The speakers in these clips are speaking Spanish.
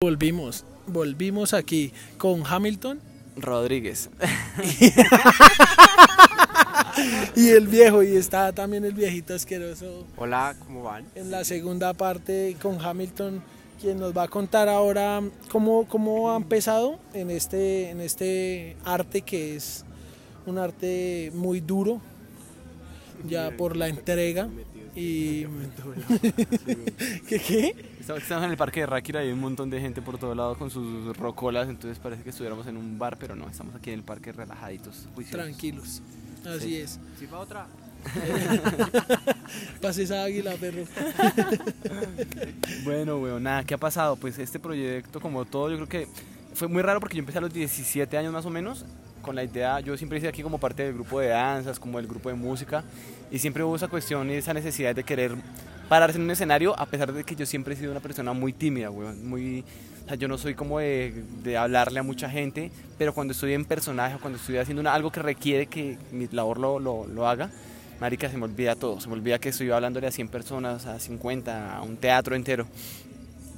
Volvimos, volvimos aquí con Hamilton Rodríguez. y el viejo, y está también el viejito asqueroso. Hola, ¿cómo van? En la segunda parte con Hamilton, quien nos va a contar ahora cómo, cómo ha empezado en este, en este arte que es un arte muy duro, ya por la entrega. Y... ¿Qué qué? Estamos en el parque de Ráquira y hay un montón de gente por todo lado con sus rocolas, entonces parece que estuviéramos en un bar, pero no, estamos aquí en el parque relajaditos, juiciosos. Tranquilos, así Sí. es. ¿Sí va otra? Pase esa águila, perro. Bueno, weón, nada, ¿qué ha pasado? Pues este proyecto, como todo, yo creo que fue muy raro porque yo empecé a los 17 años más o menos con la idea, yo siempre hice aquí como parte del grupo de danzas, como del grupo de música, y siempre hubo esa cuestión y esa necesidad de querer pararse en un escenario, a pesar de que yo siempre he sido una persona muy tímida, weón, muy... O sea, yo no soy como de, de hablarle a mucha gente, pero cuando estoy en personaje, o cuando estoy haciendo una- algo que requiere que mi labor lo, lo, lo haga, marica, se me olvida todo, se me olvida que estoy hablándole a 100 personas, a 50, a un teatro entero.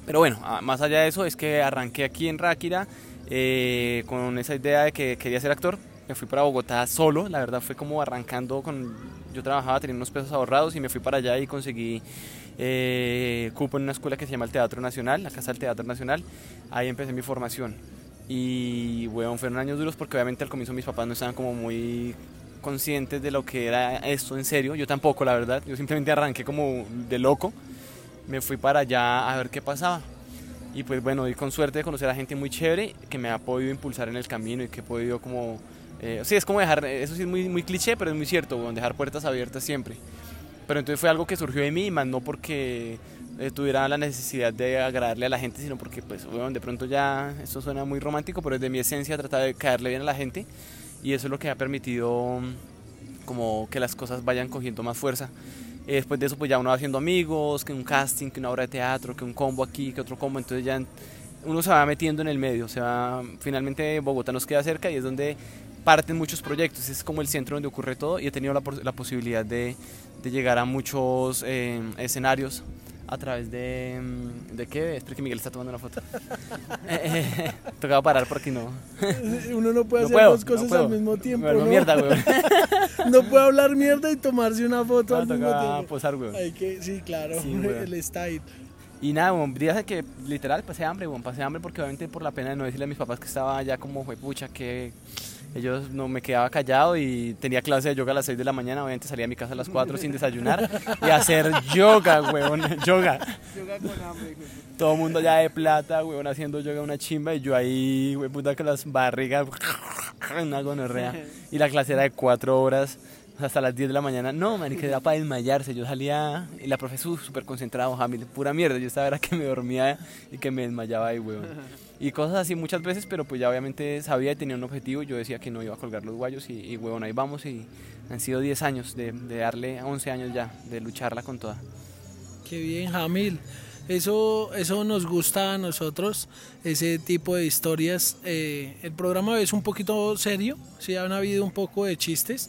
Pero bueno, más allá de eso es que arranqué aquí en Ráquira eh, con esa idea de que quería ser actor. Me fui para Bogotá solo, la verdad fue como arrancando con... Yo trabajaba, tenía unos pesos ahorrados y me fui para allá y conseguí eh, cupo en una escuela que se llama el Teatro Nacional, la Casa del Teatro Nacional. Ahí empecé mi formación. Y bueno, fueron años duros porque obviamente al comienzo mis papás no estaban como muy conscientes de lo que era esto en serio. Yo tampoco, la verdad. Yo simplemente arranqué como de loco. Me fui para allá a ver qué pasaba. Y pues bueno, y con suerte de conocer a gente muy chévere que me ha podido impulsar en el camino y que he podido como... Eh, sí, es como dejar, eso sí es muy, muy cliché, pero es muy cierto, weón, dejar puertas abiertas siempre. Pero entonces fue algo que surgió de mí, más no porque eh, tuviera la necesidad de agradarle a la gente, sino porque pues weón, de pronto ya, esto suena muy romántico, pero es de mi esencia tratar de caerle bien a la gente y eso es lo que ha permitido mm, como que las cosas vayan cogiendo más fuerza. Eh, después de eso pues ya uno va haciendo amigos, que un casting, que una obra de teatro, que un combo aquí, que otro combo, entonces ya uno se va metiendo en el medio, se va, finalmente Bogotá nos queda cerca y es donde parten muchos proyectos, es como el centro donde ocurre todo y he tenido la, la posibilidad de, de llegar a muchos eh, escenarios a través de... mm, ¿De qué? Espera que Miguel está tomando una foto. Eh, eh, tocaba parar porque no... Uno no puede no hacer puedo, dos cosas no al mismo tiempo. Me ¿no? mierda, weón. No puede hablar mierda y tomarse una foto No, al mismo tiempo. posar, weón. Hay que, sí, claro, Sí, el style. Y nada, bueno, días que literal pasé hambre, bueno, pasé hambre porque obviamente por la pena de no decirle a mis papás que estaba ya como fue pucha, que ellos no me quedaba callado y tenía clase de yoga a las 6 de la mañana, obviamente salía a mi casa a las 4 sin desayunar y hacer yoga, weón, yoga. Todo el mundo ya de plata, weón, haciendo yoga una chimba y yo ahí, weón, puta con las barrigas, una gonorrea. Y la clase era de 4 horas hasta las 10 de la mañana. No, man, que era para desmayarse. Yo salía y la profe súper concentrado, Jamil, pura mierda. Yo estaba era que me dormía y que me desmayaba ahí, weón. Y cosas así muchas veces, pero pues ya obviamente sabía y tenía un objetivo. Yo decía que no iba a colgar los guayos y, y weón, ahí vamos. Y han sido 10 años de, de darle, 11 años ya, de lucharla con toda. Qué bien, Jamil. Eso, eso nos gusta a nosotros, ese tipo de historias. Eh, el programa es un poquito serio, sí han habido un poco de chistes.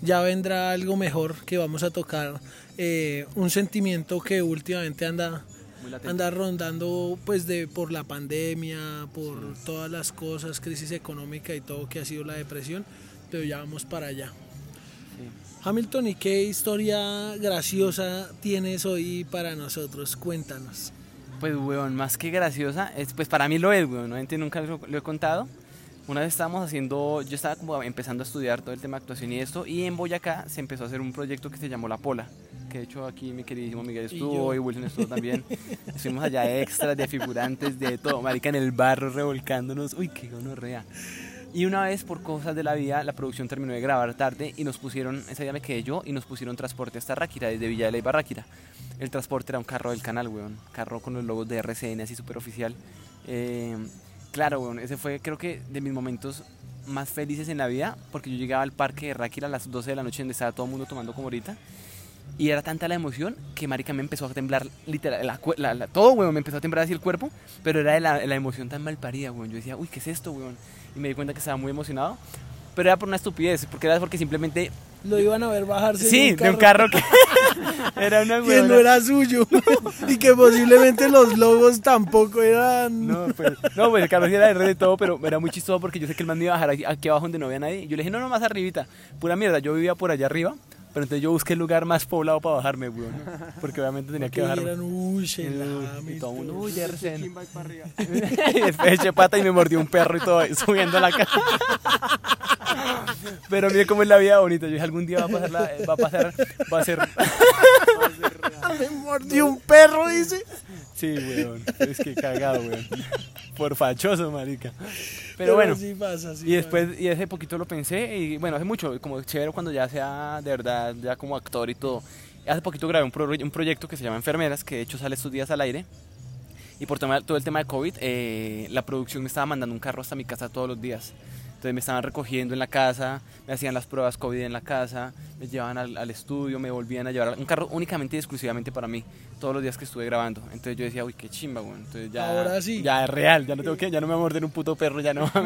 Ya vendrá algo mejor que vamos a tocar, eh, un sentimiento que últimamente anda, Muy latente. anda rondando pues de por la pandemia, por todas las cosas, crisis económica y todo que ha sido la depresión, pero ya vamos para allá. Hamilton, ¿y qué historia graciosa tienes hoy para nosotros? Cuéntanos. Pues, weón, más que graciosa, es, pues para mí lo es, weón, obviamente nunca lo, lo he contado. Una vez estábamos haciendo, yo estaba como empezando a estudiar todo el tema de actuación y esto, y en Boyacá se empezó a hacer un proyecto que se llamó La Pola, que de hecho aquí mi queridísimo Miguel estuvo y, Wilson estuvo también. Estuvimos allá extras de figurantes, de todo, marica en el barro revolcándonos, uy, qué gonorrea. Y una vez por cosas de la vida, la producción terminó de grabar tarde y nos pusieron, ese día me quedé yo y nos pusieron transporte hasta Ráquira, desde Villa de Leyva a Ráquira. El transporte era un carro del canal, weón. Carro con los logos de RCN, así súper oficial. Eh, claro, weón, ese fue creo que de mis momentos más felices en la vida, porque yo llegaba al parque de Ráquira a las 12 de la noche donde estaba todo el mundo tomando como ahorita. Y era tanta la emoción que marica me empezó a temblar literal, todo, weón, me empezó a temblar así el cuerpo, pero era de la, la emoción tan mal parida, weón. Yo decía, uy, ¿qué es esto, weón? Y me di cuenta que estaba muy emocionado, pero era por una estupidez, porque era porque simplemente Lo iban a ver bajarse Sí, de un carro que era una que no era suyo y que posiblemente los logos tampoco eran. No, pues, no, pues el carro sí era de red y todo, pero era muy chistoso porque yo sé que el man me iba a bajar aquí, aquí abajo donde no había nadie. Yo le dije, no, no, más arribita. Pura mierda, yo vivía por allá arriba. Pero entonces yo busqué el lugar más poblado para bajarme, weón. Porque obviamente tenía que que bajarme. eran, uy, Y, Hamilton. y todo el mundo, uy, de y después eché pata y me mordió un perro y todo, subiendo a la casa. Pero mire cómo es la vida bonita. Yo dije, algún día va a pasar, la- va a pasar, va a ser... Me mordió un perro, dice. Sí, weón. Es que cagado, weón. Por fachoso, marica. Pero bueno. sí pasa, sí Y después, y hace poquito lo pensé, y bueno, hace mucho, como chévere cuando ya sea de verdad, ya como actor y todo. Hace poquito grabé un, pro- un proyecto que se llama Enfermeras, que de hecho sale estos días al aire. Y por todo el tema de COVID, eh, la producción me estaba mandando un carro hasta mi casa todos los días. Entonces me estaban recogiendo en la casa, me hacían las pruebas COVID en la casa, me llevaban al, al estudio, me volvían a llevar un carro únicamente y exclusivamente para mí, todos los días que estuve grabando. Entonces yo decía, uy, qué chimba, güey. Entonces ya, Ahora sí. ya es real, ya no tengo que, ya no me va a morder un puto perro, ya no.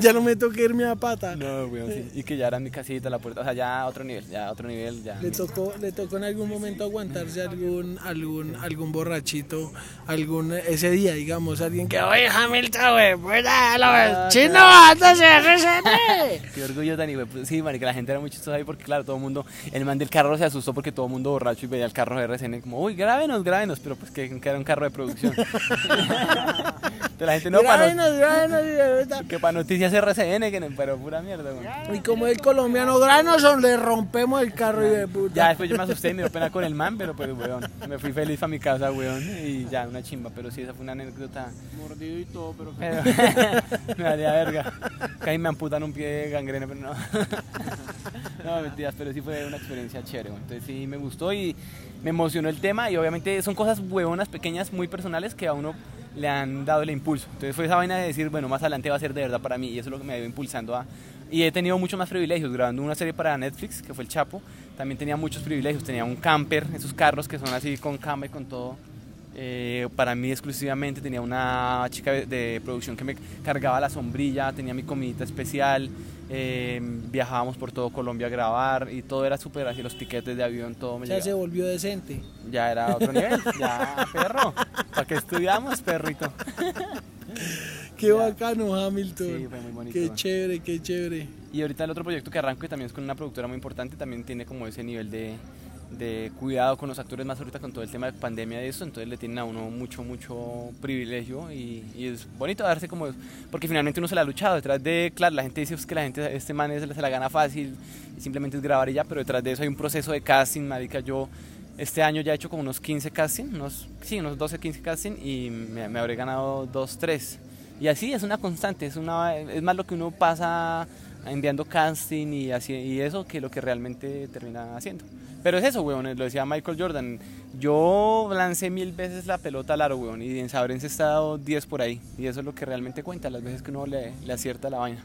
Ya no me toqué irme a pata. No, weón, sí. Y que ya era mi casita, la puerta, o sea, ya a otro nivel, ya a otro nivel, ya. Le tocó, le tocó en algún momento aguantarse algún, algún, algún borrachito, algún ese día, digamos, alguien que oye Hamilton, güey, pues Ah, chino, RCN. Qué orgullo, Dani, güey. Pues sí, marica, la gente era muy chistosa ahí porque, claro, todo el mundo, el man del carro se asustó porque todo el mundo borracho y veía el carro de RCN como, uy, grábenos, grábenos, pero pues que, que era un carro de producción. Entonces la gente no, para Grábenos, grábenos, que para noticias RCN, que no, pero pura mierda, güey. Y como el colombiano Granoson, le rompemos el carro y de puta. Ya después yo me asusté y me dio pena con el man, pero pues, weón, me fui feliz para mi casa, weón, y ya, una chimba, pero sí, esa fue una anécdota. Mordido y todo, pero Pero, me valía verga. Casi me amputan un pie de gangrena, pero no. No, mentiras, pero sí fue una experiencia chévere. güey. Entonces sí me gustó y me emocionó el tema y obviamente son cosas huevonas, pequeñas, muy personales que a uno le han dado el impulso. Entonces fue esa vaina de decir, bueno, más adelante va a ser de verdad para mí y eso es lo que me ha ido impulsando a... Y he tenido muchos más privilegios, grabando una serie para Netflix, que fue El Chapo, también tenía muchos privilegios, tenía un camper, esos carros que son así con cama y con todo. Eh, para mí exclusivamente tenía una chica de, producción que me cargaba la sombrilla, tenía mi comidita especial, eh, viajábamos por todo Colombia a grabar y todo era súper así, los tiquetes de avión, todo me Ya se volvió decente. Ya era otro nivel, ya perro, ¿para qué estudiamos, perrito? Qué bacano, Hamilton. Sí, fue muy bonito. Qué chévere, qué chévere. Y ahorita el otro proyecto que arranco, que también es con una productora muy importante, también tiene como ese nivel de, de cuidado con los actores, más ahorita con todo el tema de pandemia y eso, entonces le tienen a uno mucho, mucho privilegio y, y es bonito darse como, porque finalmente uno se la ha luchado, detrás de, claro, la gente dice "Es que la gente, este man es- se la gana fácil, y simplemente es grabar y ya, pero detrás de eso hay un proceso de casting, marica, yo este año ya he hecho como unos 15 casting, unos, sí, unos 12, 15 casting y me, me habré ganado 2, 3. Y así es una constante, es, una, es más lo que uno pasa enviando casting y, así, y eso que lo que realmente termina haciendo. Pero es eso, weón, lo decía Michael Jordan. Yo lancé mil veces la pelota al aro, weón, y en Sabrense he estado 10 por ahí. Y eso es lo que realmente cuenta, las veces que uno le, le acierta la vaina.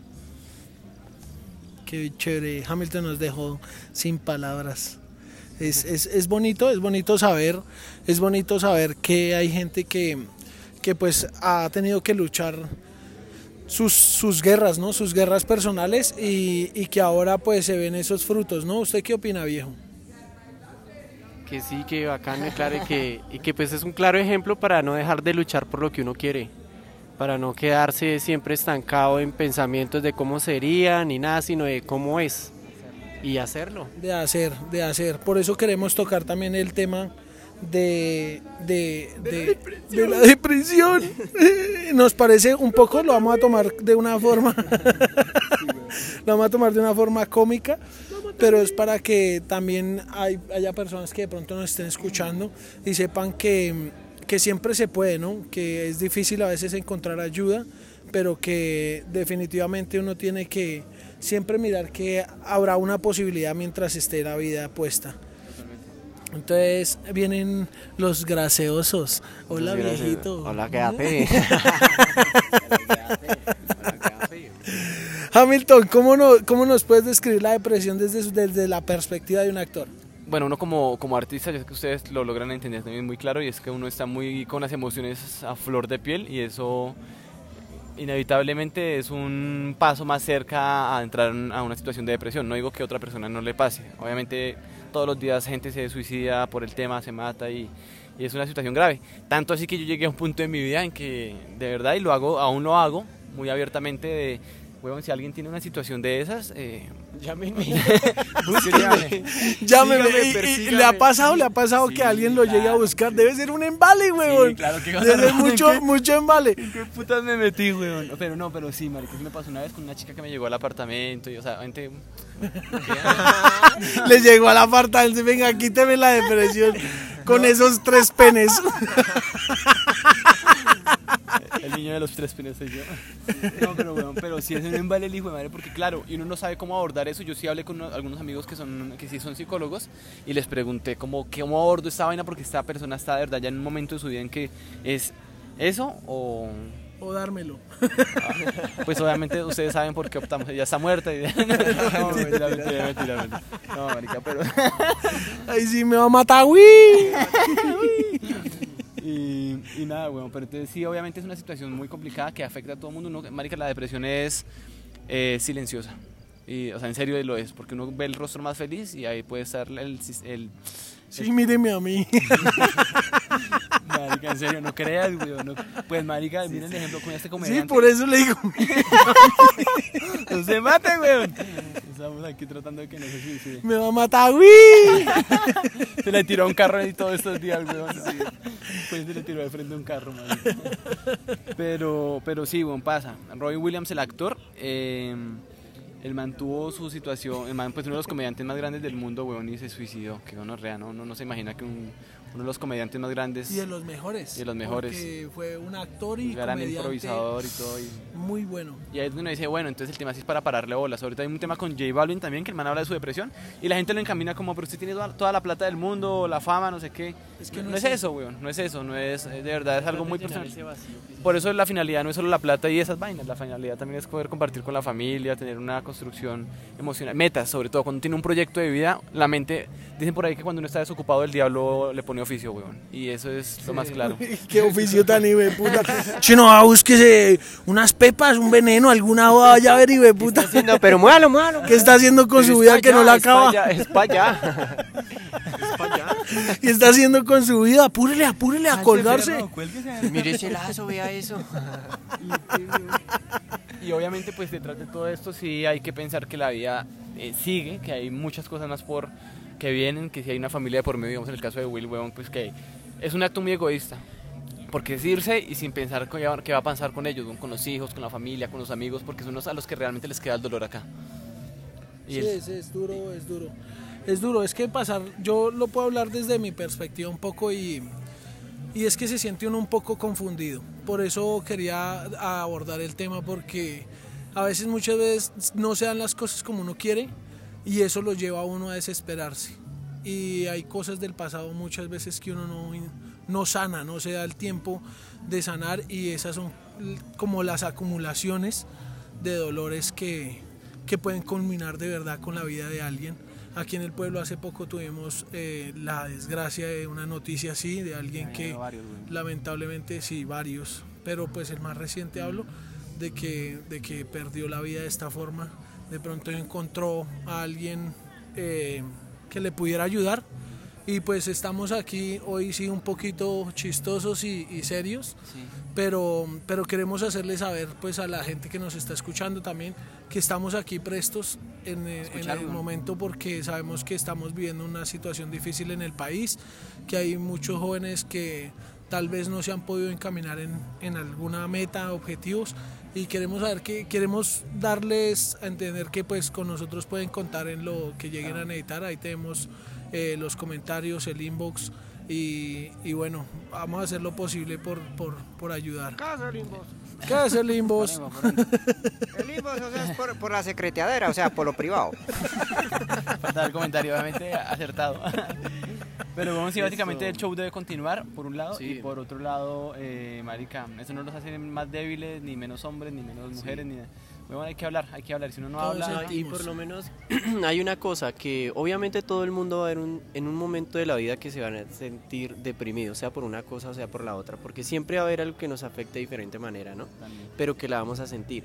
Qué chévere. Hamilton nos dejó sin palabras. Es, es, es bonito, es bonito saber, es bonito saber que hay gente que, que pues ha tenido que luchar sus, sus guerras, ¿no? Sus guerras personales y, y que ahora pues se ven esos frutos, ¿no? ¿Usted qué opina, viejo? que sí, que bacán, y claro, y que, y que pues es un claro ejemplo para no dejar de luchar por lo que uno quiere, para no quedarse siempre estancado en pensamientos de cómo sería ni nada, sino de cómo es y hacerlo. De hacer, de hacer. Por eso queremos tocar también el tema de, de, de, de la depresión. Nos parece un poco, lo vamos a tomar de una forma, lo vamos a tomar de una forma cómica, pero es para que también hay, haya personas que de pronto nos estén escuchando y sepan que, que siempre se puede, ¿no? Que es difícil a veces encontrar ayuda, pero que definitivamente uno tiene que siempre mirar que habrá una posibilidad mientras esté la vida puesta. Entonces vienen los graseosos. Hola viejito. Hola, quédate. Hamilton, ¿cómo, no, ¿cómo nos puedes describir la depresión desde, su- desde la perspectiva de un actor? Bueno, uno como, como artista, yo sé que ustedes lo logran entender también muy claro, y es que uno está muy con las emociones a flor de piel, y eso inevitablemente es un paso más cerca a entrar a una situación de depresión. No digo que a otra persona no le pase. Obviamente todos los días gente se suicida por el tema, se mata y, es una situación grave. Tanto así que yo llegué a un punto en mi vida en que de verdad, y lo hago, aún lo hago muy abiertamente, de, bueno, si alguien tiene una situación de esas, eh, Llámeme. Sígame, Y-. ¿Le ha pasado, le ha pasado Sí, que alguien lo llegue a buscar? Debe ser un embale, huevón. claro que Debe ser mucho, mucho embale. ¿En qué putas me metí, weón? Pero no, pero sí, marica, sí me pasó una vez con una chica que me llegó al apartamento y, o sea, gente... Le llegó al apartamento, venga, quíteme la depresión con esos tres penes. El niño de los tres penes soy yo. No, pero weón, pero sí es un embale el hijo de madre, porque claro, y uno no sabe cómo abordar eso. Yo sí hablé con uno- algunos amigos que son que sí son psicólogos y les pregunté cómo, cómo abordo esta vaina porque esta persona está de verdad ya en un momento de su vida en que es eso o... O dármelo. Pues obviamente ustedes saben por qué optamos. Ella está muerta y... No, mentira, mentira, mentira, mentira. No, marica, pero... Ahí sí me va a matar, uy. Y, nada, bueno, pero entonces sí, obviamente es una situación muy complicada que afecta a todo el mundo. Uno, marica, la depresión es eh, silenciosa. Y, o sea, en serio lo es, porque uno ve el rostro más feliz y ahí puede estar el... el Sí, míreme a mí. marica, en serio, no creas, güey. No, pues, marica, miren el ejemplo con este Sí, comediante. por eso le digo. No se mate, güey. Estamos aquí tratando de que no se suicide. Me va a matar, uy. Se le tiró a un carro y todos estos días. Sí. Pues se le tiró de frente a un carro, marica. Pero, pero sí, bueno, pasa. Robin Williams, el actor, eh, él mantuvo su situación, el man, pues uno de los comediantes más grandes del mundo, weón, y se suicidó. Que uno rea, ¿no? Uno no se imagina que un, uno de los comediantes más grandes, Y de los mejores. Y de los mejores. Porque fue un actor y un gran comediante improvisador y todo. y- muy bueno. y ahí es donde uno dice, bueno, entonces el tema sí es para pararle bolas. Ahorita hay un tema con J Balvin también, que el man habla de su depresión, y la gente lo encamina como, pero usted tiene toda, toda la plata del mundo, la fama, no sé qué. Es que no, no es es eso, weón, no es eso, no es, es de verdad, es algo muy personal. Por eso la finalidad no es solo la plata y esas vainas, la finalidad también es poder compartir con la familia, tener una construcción emocional, metas, sobre todo cuando tiene un proyecto de vida, la mente, dicen por ahí que cuando uno está desocupado el diablo le pone oficio, weón, y eso es lo más claro. Qué oficio tan hijo puta. Chino, ah, búsquese unas pepas, un veneno, alguna vaya a ver, hijo de puta. No, pero muévalo, muévalo. ¿Qué está haciendo con su vida que no la acaba? Es para allá. ¿Qué está haciendo con su vida? Apúrele, apúrele a colgarse. Mire ese lazo, vea eso. Y obviamente pues detrás de todo esto sí hay que pensar que la vida eh, sigue, que hay muchas cosas más por que vienen, que si hay una familia de por medio, digamos en el caso de Will Webon, pues que es un acto muy egoísta. Porque es irse y sin pensar qué va a pasar con ellos, con los hijos, con la familia, con los amigos, porque son los a los que realmente les queda el dolor acá. Y Sí, el- es, es duro, es duro. Es duro, es que pasar, yo lo puedo hablar desde mi perspectiva un poco y, y es que se siente uno un poco confundido. Por eso quería abordar el tema porque a veces muchas veces no se dan las cosas como uno quiere y eso lo lleva a uno a desesperarse. Y hay cosas del pasado muchas veces que uno no, no sana, no se da el tiempo de sanar y esas son como las acumulaciones de dolores que, que pueden culminar de verdad con la vida de alguien. Aquí en el pueblo hace poco tuvimos eh, la desgracia de una noticia así, de alguien que varios, lamentablemente sí, varios, pero pues el más reciente hablo de que, de que perdió la vida de esta forma. De pronto encontró a alguien eh, que le pudiera ayudar. Y pues estamos aquí hoy sí un poquito chistosos y, y serios pero, pero queremos hacerle saber pues a la gente que nos está escuchando también que estamos aquí prestos en, el- en el momento porque sabemos que estamos viviendo una situación difícil en el país, que hay muchos jóvenes que tal vez no se han podido encaminar en, en alguna meta, objetivos y queremos saber que queremos darles a entender que pues con nosotros pueden contar en lo que lleguen a necesitar, ahí tenemos eh, los comentarios, el inbox y, y bueno, vamos a hacer lo posible por, por, por ayudar. ¿Qué hace el inbox? El inbox, o sea, es por, por la secreteadera, o sea, por lo privado. Faltaba el comentario, obviamente acertado. Pero bueno, sí, básicamente el show debe continuar, por un lado, Sí. y por otro lado, eh, marica, eso no los hace más débiles, ni menos hombres, ni menos mujeres, ni Weón, hay que hablar, hay que hablar. Si uno no Todos habla... y por lo menos hay una cosa que obviamente todo el mundo va a ver un- en un momento de la vida que se van a sentir deprimidos, sea por una cosa o sea por la otra, porque siempre va a haber algo que nos afecte de diferente manera, ¿no? También. Pero que la vamos a sentir.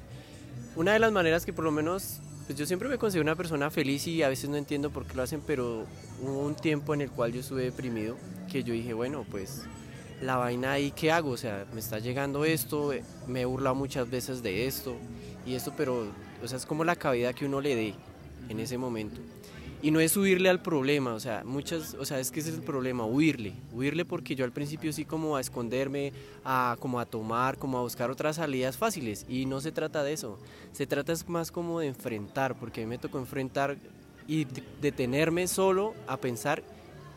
Una de las maneras que por lo menos, pues yo siempre me considero una persona feliz y a veces no entiendo por qué lo hacen, pero hubo un tiempo en el cual yo estuve deprimido que yo dije, bueno, pues la vaina ahí, ¿qué hago? O sea, me está llegando esto, eh, me he burlado muchas veces de esto y esto, pero, o sea, es como la cabida que uno le dé en ese momento. Y no es huirle al problema, o sea, muchas, o sea, es que ese es el problema, huirle, huirle porque yo al principio sí como a esconderme, a como a tomar, como a buscar otras salidas fáciles y no se trata de eso, se trata es más como de enfrentar, porque a mí me tocó enfrentar y de- detenerme solo a pensar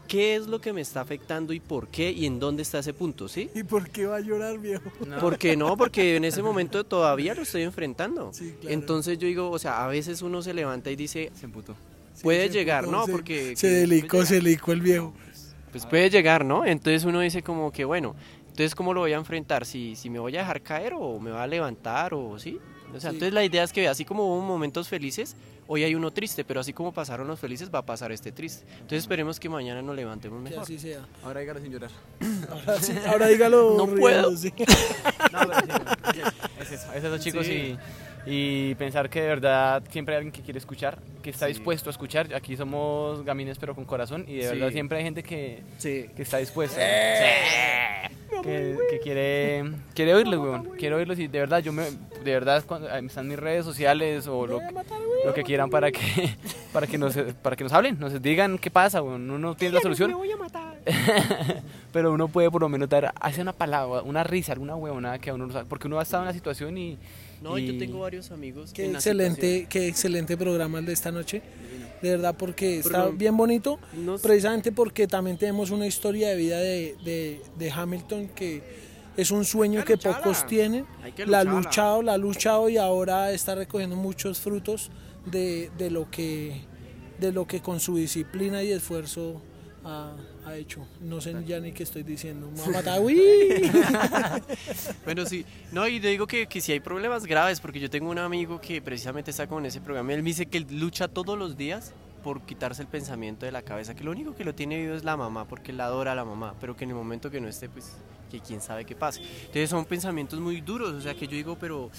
qué es lo que me está afectando y por qué y en dónde está ese punto, ¿sí? ¿Y por qué va a llorar, viejo? No. ¿Por qué no? Porque en ese momento todavía lo estoy enfrentando. Sí, claro. Entonces yo digo, o sea, a veces uno se levanta y dice, Se emputó. Puede llegar, ¿no? se- Porque Se que- delicó, se delicó el viejo. pues puede llegar, ¿no? Entonces uno dice como que, bueno, entonces ¿cómo lo voy a enfrentar? Si, si me voy a dejar caer o me va a levantar o sí. O sea, Sí. entonces la idea es que así como hubo momentos felices, hoy hay uno triste, pero así como pasaron los felices, va a pasar este triste. Entonces esperemos que mañana nos levantemos Que mejor. así sea. Ahora dígalo sin llorar. Ahora, sí, ahora dígalo. No riendo, puedo. sí. No, pero sí, es eso, es eso chicos Sí. y, y pensar que de verdad siempre hay alguien que quiere escuchar, que está Sí. dispuesto a escuchar. Aquí somos gamines pero con corazón y de Sí. verdad siempre hay gente que, Sí. que está dispuesta. Que, que quiere, quiere oírlos, weón. Quiere oírlos y de verdad, yo me, de verdad, cuando están mis redes sociales o lo, lo que quieran para que, para que nos, para que nos hablen, nos digan qué pasa, weón. Uno no tiene la solución. pero uno puede por lo menos dar, hacer una palabra, una risa, alguna huevonada que a uno no sabe, porque uno ha estado en la situación y... No, y yo tengo varios amigos. Qué en la excelente, qué excelente programa el de esta noche. De verdad, porque está bien bonito. situación. No sé- Precisamente porque también tenemos una historia de vida de, de- de Hamilton que es un sueño que lucharla. pocos tienen. Que La ha luchado, la ha luchado y ahora está recogiendo muchos frutos de, de lo que de lo que con su disciplina y esfuerzo ha, ha hecho. No sé ya ni qué estoy diciendo. Me va a matar. ¡Uy! Bueno, sí. No, y te digo que, que si hay problemas graves, porque yo tengo un amigo que precisamente está con ese programa. Él me dice que él lucha todos los días por quitarse el pensamiento de la cabeza, que lo único que lo tiene vivo es la mamá, porque él adora a la mamá, pero que en el momento que no esté, pues, que quién sabe qué pase. Entonces son pensamientos muy duros, o sea, que yo digo, pero...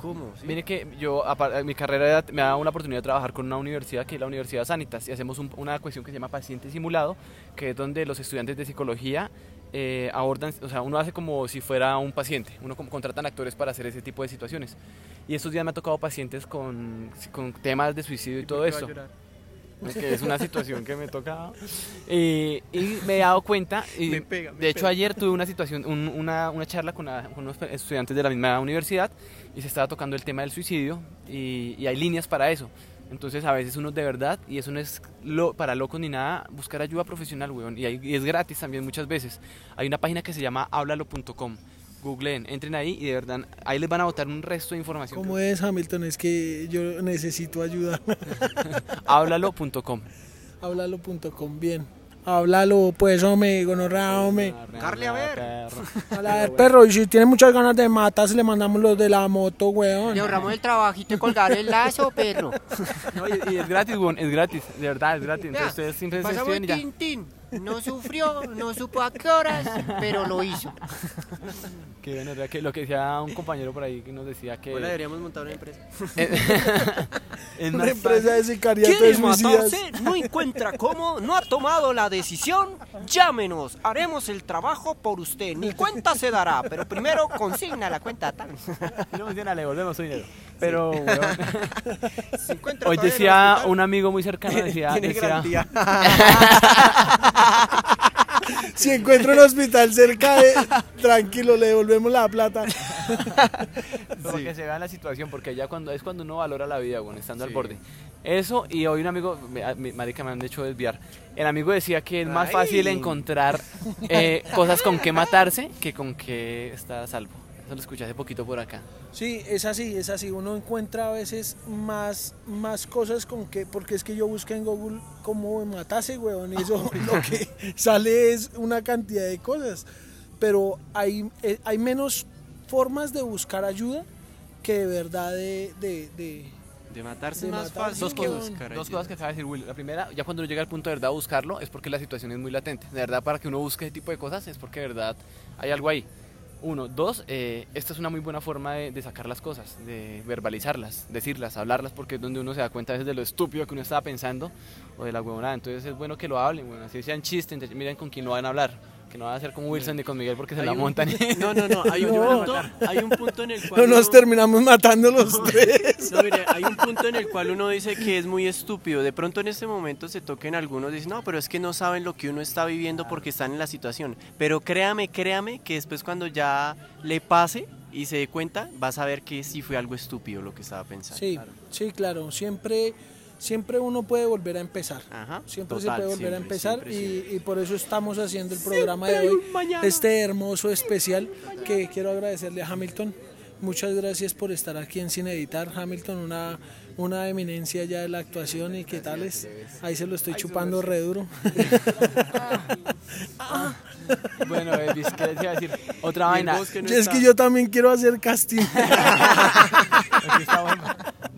¿Cómo? ¿Sí? Mire que yo, apar- mi carrera me ha dado una oportunidad de trabajar con una universidad que es la Universidad Sanitas y hacemos un- una cuestión que se llama paciente simulado, que es donde los estudiantes de psicología eh, abordan, o sea, uno hace como si fuera un paciente, uno como contratan actores para hacer ese tipo de situaciones. Y estos días me ha tocado pacientes con, con temas de suicidio y todo esto. que es una situación que me toca. Y, y me he dado cuenta, y Me pega, me de hecho pega. ayer tuve una situación, un- una, una charla con, una- con unos estudiantes de la misma universidad y se estaba tocando el tema del suicidio y, y hay líneas para eso. Entonces a veces uno de verdad, y eso no es lo, para locos ni nada, buscar ayuda profesional, weón. Y, hay- y es gratis también muchas veces. Hay una página que se llama háblalo.com. Googleen, entren ahí y de verdad ahí les van a botar un resto de información. ¿Cómo es Hamilton? Es que yo necesito ayuda. Háblalo.com. Háblalo.com, bien. Háblalo, pues, hombre, gonorrea, hombre. Carle, a ver. A ver, perro, y si tiene muchas ganas de matarse, le mandamos los de la moto, weón. Le ahorramos el trabajito de colgar el lazo, perro. No, y, y es gratis, weón, es gratis, de verdad, es gratis. Entonces ustedes siempre se y ya. Tintín. No sufrió, no supo a qué horas, pero lo hizo. Que bueno, que lo que decía un compañero por ahí que nos decía que Hola, deberíamos montar una empresa. es Una empresa de sicariato de ¿Quiere matarse? ¿No encuentra cómo? ¿No ha tomado la decisión? Llámenos, haremos el trabajo por usted. Ni cuenta se dará, pero primero consigna la cuenta tal. Si no funciona, le devolvemos su dinero. Pero, encuentra hoy decía un amigo muy cercano, decía, Tiene decía. Si encuentra un hospital cerca de... Tranquilo, le devolvemos la plata. Como que se vea la situación, porque ya cuando es cuando uno valora la vida, bueno, estando al borde. Eso, y hoy un amigo, marica, me han hecho desviar. El amigo decía que es más Ay. fácil encontrar eh, cosas con que matarse que con que está a salvo. Eso lo escuché hace poquito por acá. Sí, es así, es así. Uno encuentra a veces más, más cosas con que, porque es que yo busqué en Google cómo matarse, weón, y eso lo que sale es una cantidad de cosas. Pero hay, eh, hay menos formas de buscar ayuda que de verdad de, de, de- De matarse De más matarse, fácil Dos que cosas, buscar dos cosas que acaba de decir Will. La primera, ya cuando uno llega al punto de verdad a buscarlo, es porque la situación es muy latente. De verdad, para que uno busque ese tipo de cosas, es porque de verdad hay algo ahí. Uno. Dos, eh, esta es una muy buena forma de, sacar las cosas, de verbalizarlas, decirlas, hablarlas, porque es donde uno se da cuenta a veces de lo estúpido que uno estaba pensando o de la huevonada. Entonces es bueno que lo hablen, bueno, así sean chistes, miren con quién lo van a hablar. Que no van a hacer como Wilson ni con Miguel porque se Hay la un- montan. No, no, no, hay un, No. punto, hay un punto en el cual no nos uno- terminamos matando los tres. No, mire, hay un punto en el cual uno dice que es muy estúpido. De pronto en este momento se toquen algunos, dicen, no, pero es que no saben lo que uno está viviendo porque están en la situación. Pero créame, créame que después cuando ya le pase y se dé cuenta, vas a ver que sí fue algo estúpido lo que estaba pensando. Sí, sí, claro. Siempre, siempre uno puede volver a empezar. Ajá, Siempre total, se puede volver a empezar siempre, y, siempre. y por eso estamos haciendo el programa de hoy, este hermoso especial que quiero agradecerle a Hamilton. Muchas gracias por estar aquí en Sin Editar. Hamilton, una, una eminencia ya de la actuación y qué tales. Ahí se lo estoy chupando re duro. bueno, Elvis, ¿qué les iba a decir? Otra vaina. no Y es está- que yo también quiero hacer casting.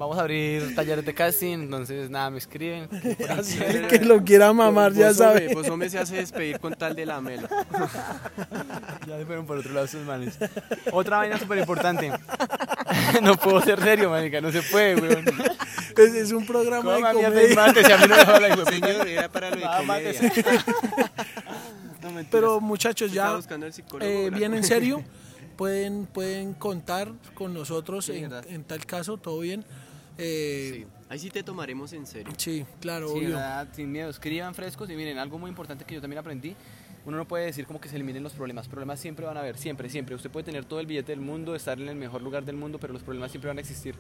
Vamos a abrir talleres de casting, entonces nada, me escriben. Así que el que lo quiera mamar ya sabe. Vos hombre se hace despedir con tal de la mela. Ya se fueron por otro lado sus manes. Otra vaina súper importante. no puedo ser serio, manica, no se puede, weón. Es, es un programa de comedia. mate, si a mí no me joda la hijo de puta. Señor, era para lo de Ah, comedia. mátese. No, mentiras. Pero muchachos, ya eh, bien en serio, pueden, pueden contar con nosotros en, verdad. en tal caso, todo bien. Eh, Sí, ahí sí te tomaremos en serio. sí. claro, Sí, obvio. verdad, sin miedo, escriban frescos y miren, algo muy importante que yo también aprendí, uno no puede decir como que se eliminen los problemas, problemas siempre van a haber, siempre, siempre. Usted puede tener todo el billete del mundo, estar en el mejor lugar del mundo, pero los problemas siempre van a existir.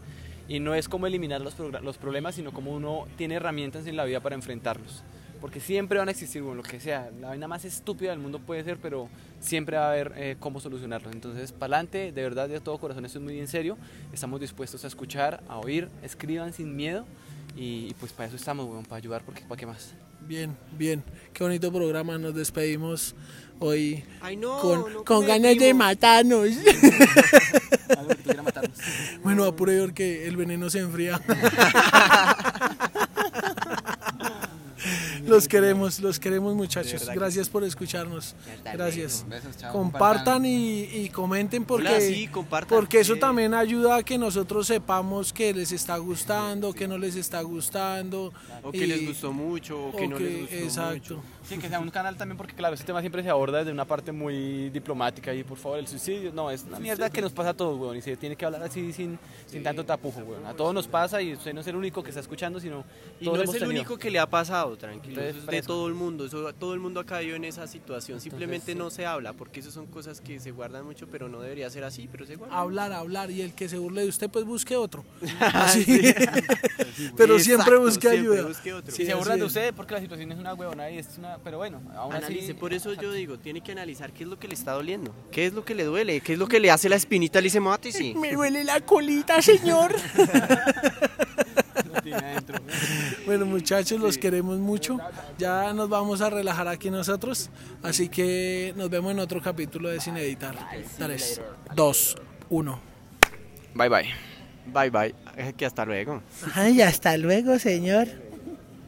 Y no es como eliminar los, los problemas, sino como uno tiene herramientas en la vida para enfrentarlos. Porque siempre van a existir, bueno, lo que sea, la vaina más estúpida del mundo puede ser, pero siempre va a haber eh, cómo solucionarlos. Entonces, para adelante, de verdad, de todo corazón, esto es muy en serio. Estamos dispuestos a escuchar, a oír, escriban sin miedo. Y, y pues para eso estamos, weón, para ayudar, porque ¿para qué más? Bien, bien. Qué bonito programa. Nos despedimos hoy Ay, no, con, no con come, ganas de matarnos. Algo que tuviera matarnos. bueno, apure porque el veneno se enfría. los queremos, los queremos muchachos. Gracias por escucharnos. Gracias. Compartan y, y comenten porque, Hola, sí, compartan. porque eso también ayuda a que nosotros sepamos que les está gustando, que no les está gustando. O que les gustó mucho, o que no les gustó exacto. mucho. Sí, que sea un canal también porque claro, ese tema siempre se aborda desde una parte muy diplomática y por favor el suicidio, no, es una mierda que nos pasa a todos, weón, y se tiene que hablar así sin, sin tanto tapujo, weón. A todos nos pasa y usted no es el único que está escuchando, sino Y no es el tenido. único que le ha pasado, tranquilo. Es de todo el mundo. Eso, todo el mundo ha caído en esa situación. Simplemente no se habla, porque eso son cosas que se guardan mucho, pero no debería ser así, pero se guardan. Hablar, hablar y el que se burle de usted pues busque otro. Así. Pero siempre busque siempre ayuda. busque otro. Si Sí, se burlan de usted porque la situación es una huevona y es una, pero bueno, aún Analice, así por eso yo digo, tiene que analizar qué es lo que le está doliendo, qué es lo que le duele, qué es lo que le hace la espinita, le dice mate, sí. Me duele la colita, señor. Adentro. Bueno, muchachos, los queremos mucho. Ya nos vamos a relajar aquí nosotros. Así que nos vemos en otro capítulo de Sin Editar. 3, 2, 1. Bye bye. Bye bye, que hasta luego. Ay, hasta luego, señor.